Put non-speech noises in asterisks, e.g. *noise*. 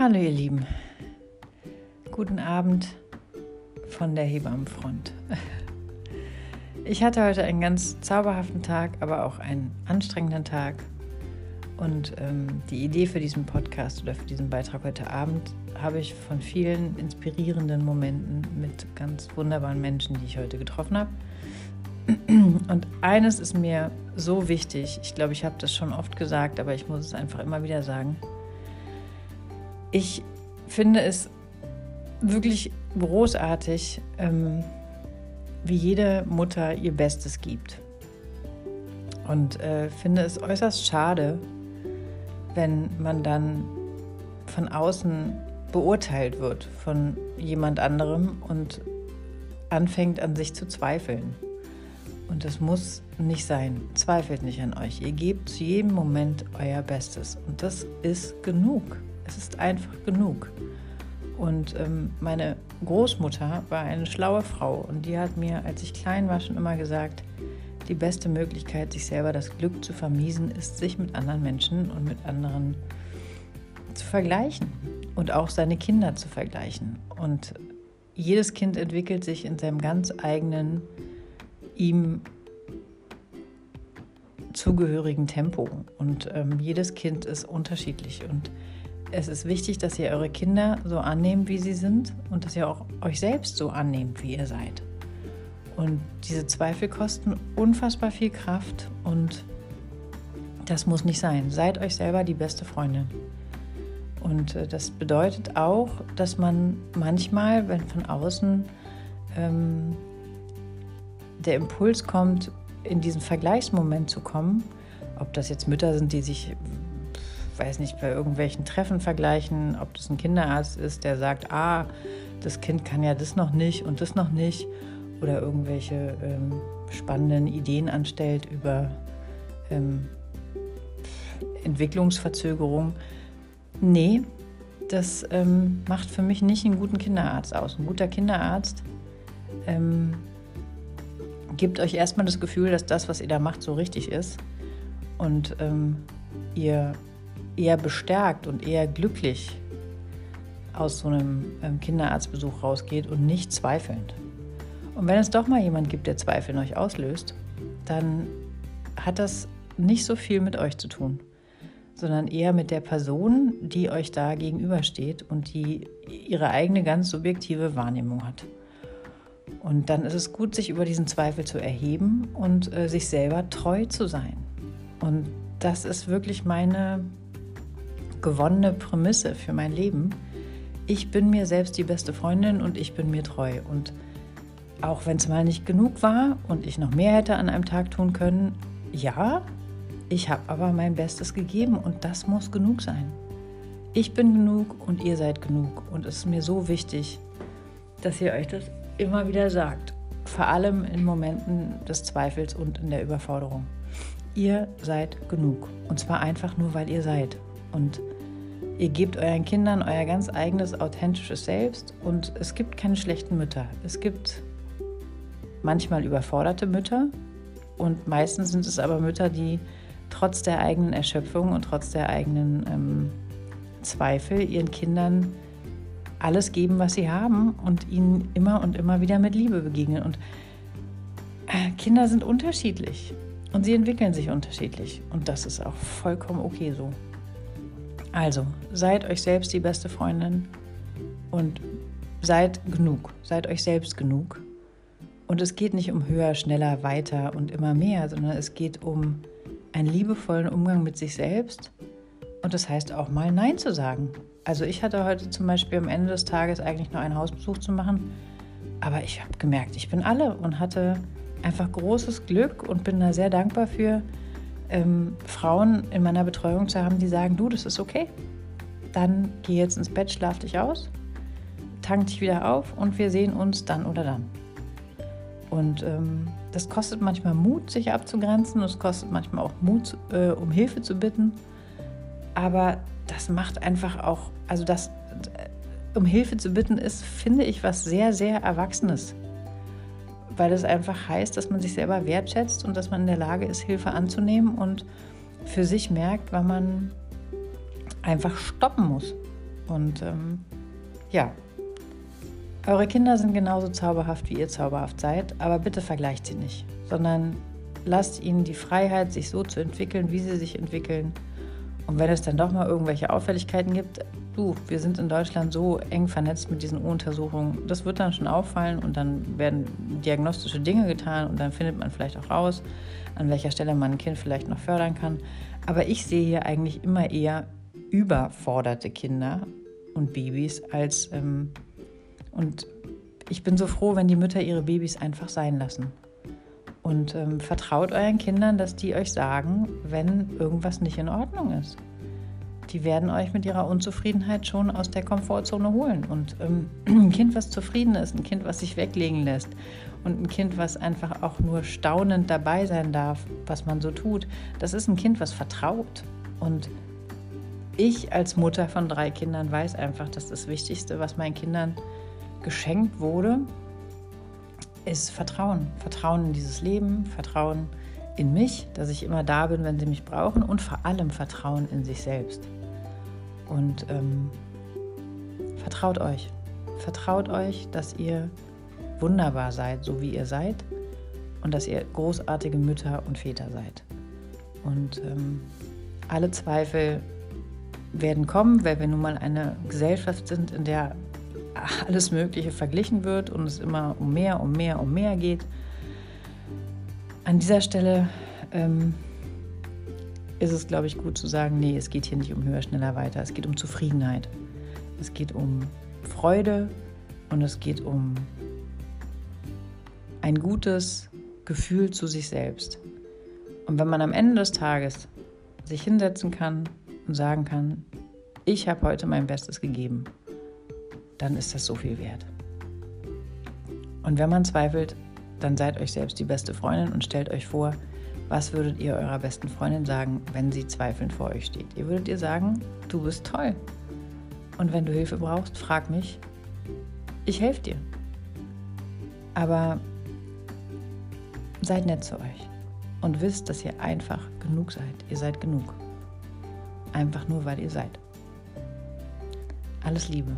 Hallo ihr Lieben, guten Abend von der Hebammenfront. Ich hatte heute einen ganz zauberhaften Tag, aber auch einen anstrengenden Tag. Und ähm, die Idee für diesen Podcast oder für diesen Beitrag heute Abend habe ich von vielen inspirierenden Momenten mit ganz wunderbaren Menschen, die ich heute getroffen habe. Und eines ist mir so wichtig, ich glaube, ich habe das schon oft gesagt, aber ich muss es einfach immer wieder sagen. Ich finde es wirklich großartig, ähm, wie jede Mutter ihr Bestes gibt. Und äh, finde es äußerst schade, wenn man dann von außen beurteilt wird von jemand anderem und anfängt an sich zu zweifeln. Und das muss nicht sein. Zweifelt nicht an euch. Ihr gebt zu jedem Moment euer Bestes. Und das ist genug. Es ist einfach genug. Und ähm, meine Großmutter war eine schlaue Frau und die hat mir, als ich klein war, schon immer gesagt, die beste Möglichkeit, sich selber das Glück zu vermiesen, ist, sich mit anderen Menschen und mit anderen zu vergleichen und auch seine Kinder zu vergleichen. Und jedes Kind entwickelt sich in seinem ganz eigenen, ihm zugehörigen Tempo. Und ähm, jedes Kind ist unterschiedlich. Und es ist wichtig, dass ihr eure Kinder so annehmt, wie sie sind und dass ihr auch euch selbst so annehmt, wie ihr seid. Und diese Zweifel kosten unfassbar viel Kraft und das muss nicht sein. Seid euch selber die beste Freundin. Und äh, das bedeutet auch, dass man manchmal, wenn von außen ähm, der Impuls kommt, in diesen Vergleichsmoment zu kommen, ob das jetzt Mütter sind, die sich weiß nicht, bei irgendwelchen Treffen vergleichen, ob das ein Kinderarzt ist, der sagt, ah, das Kind kann ja das noch nicht und das noch nicht, oder irgendwelche ähm, spannenden Ideen anstellt über ähm, Entwicklungsverzögerung. Nee, das ähm, macht für mich nicht einen guten Kinderarzt aus. Ein guter Kinderarzt ähm, gibt euch erstmal das Gefühl, dass das, was ihr da macht, so richtig ist. Und ähm, ihr eher bestärkt und eher glücklich aus so einem ähm, Kinderarztbesuch rausgeht und nicht zweifelnd. Und wenn es doch mal jemand gibt, der Zweifel in euch auslöst, dann hat das nicht so viel mit euch zu tun, sondern eher mit der Person, die euch da gegenübersteht und die ihre eigene ganz subjektive Wahrnehmung hat. Und dann ist es gut, sich über diesen Zweifel zu erheben und äh, sich selber treu zu sein. Und das ist wirklich meine gewonnene Prämisse für mein Leben. Ich bin mir selbst die beste Freundin und ich bin mir treu. Und auch wenn es mal nicht genug war und ich noch mehr hätte an einem Tag tun können, ja, ich habe aber mein Bestes gegeben und das muss genug sein. Ich bin genug und ihr seid genug. Und es ist mir so wichtig, dass ihr euch das immer wieder sagt. Vor allem in Momenten des Zweifels und in der Überforderung. Ihr seid genug. Und zwar einfach nur, weil ihr seid. Und ihr gebt euren Kindern euer ganz eigenes, authentisches Selbst und es gibt keine schlechten Mütter. Es gibt manchmal überforderte Mütter und meistens sind es aber Mütter, die trotz der eigenen Erschöpfung und trotz der eigenen ähm, Zweifel ihren Kindern alles geben, was sie haben und ihnen immer und immer wieder mit Liebe begegnen. Und äh, Kinder sind unterschiedlich und sie entwickeln sich unterschiedlich und das ist auch vollkommen okay so. Also, seid euch selbst die beste Freundin und seid genug, seid euch selbst genug. Und es geht nicht um höher, schneller, weiter und immer mehr, sondern es geht um einen liebevollen Umgang mit sich selbst. Und das heißt auch mal Nein zu sagen. Also ich hatte heute zum Beispiel am Ende des Tages eigentlich nur einen Hausbesuch zu machen, aber ich habe gemerkt, ich bin alle und hatte einfach großes Glück und bin da sehr dankbar für, ähm, Frauen in meiner Betreuung zu haben, die sagen, du, das ist okay. Dann geh jetzt ins Bett, schlaf dich aus, tank dich wieder auf und wir sehen uns dann oder dann. Und ähm, das kostet manchmal Mut, sich abzugrenzen. Es kostet manchmal auch Mut, äh, um Hilfe zu bitten. Aber das macht einfach auch, also das, äh, um Hilfe zu bitten, ist, finde ich, was sehr, sehr Erwachsenes weil es einfach heißt, dass man sich selber wertschätzt und dass man in der Lage ist, Hilfe anzunehmen und für sich merkt, wann man einfach stoppen muss Und ähm, ja, eure Kinder sind genauso zauberhaft, wie ihr zauberhaft seid, aber bitte vergleicht sie nicht, sondern lasst ihnen die Freiheit, sich so zu entwickeln, wie sie sich entwickeln. Und wenn es dann doch mal irgendwelche Auffälligkeiten gibt, du, wir sind in Deutschland so eng vernetzt mit diesen U-Untersuchungen, das wird dann schon auffallen und dann werden diagnostische Dinge getan und dann findet man vielleicht auch raus, an welcher Stelle man ein Kind vielleicht noch fördern kann. Aber ich sehe hier eigentlich immer eher überforderte Kinder und Babys als ähm, und ich bin so froh, wenn die Mütter ihre Babys einfach sein lassen. Und ähm, vertraut euren Kindern, dass die euch sagen, wenn irgendwas nicht in Ordnung ist. Die werden euch mit ihrer Unzufriedenheit schon aus der Komfortzone holen. Und ähm, *clears throat* ein Kind, was zufrieden ist, ein Kind, was sich weglegen lässt und ein Kind, was einfach auch nur staunend dabei sein darf, was man so tut, das ist ein Kind, was vertraut. Und ich als Mutter von drei Kindern weiß einfach, dass das Wichtigste, was meinen Kindern geschenkt wurde, ist Vertrauen. Vertrauen in dieses Leben, Vertrauen in mich, dass ich immer da bin, wenn sie mich brauchen und vor allem Vertrauen in sich selbst. Und ähm, vertraut euch. Vertraut euch, dass ihr wunderbar seid, so wie ihr seid und dass ihr großartige Mütter und Väter seid. Und ähm, alle Zweifel werden kommen, weil wir nun mal eine Gesellschaft sind, in der *laughs* alles Mögliche verglichen wird und es immer um mehr, um mehr, um mehr geht. An dieser Stelle ähm, ist es, glaube ich, gut zu sagen, nee, es geht hier nicht um höher, schneller, weiter. Es geht um Zufriedenheit. Es geht um Freude und es geht um ein gutes Gefühl zu sich selbst. Und wenn man am Ende des Tages sich hinsetzen kann und sagen kann, ich habe heute mein Bestes gegeben dann ist das so viel wert. Und wenn man zweifelt, dann seid euch selbst die beste Freundin und stellt euch vor, was würdet ihr eurer besten Freundin sagen, wenn sie zweifelnd vor euch steht? Ihr würdet ihr sagen, du bist toll. Und wenn du Hilfe brauchst, frag mich. Ich helfe dir. Aber seid nett zu euch und wisst, dass ihr einfach genug seid. Ihr seid genug. Einfach nur, weil ihr seid. Alles Liebe.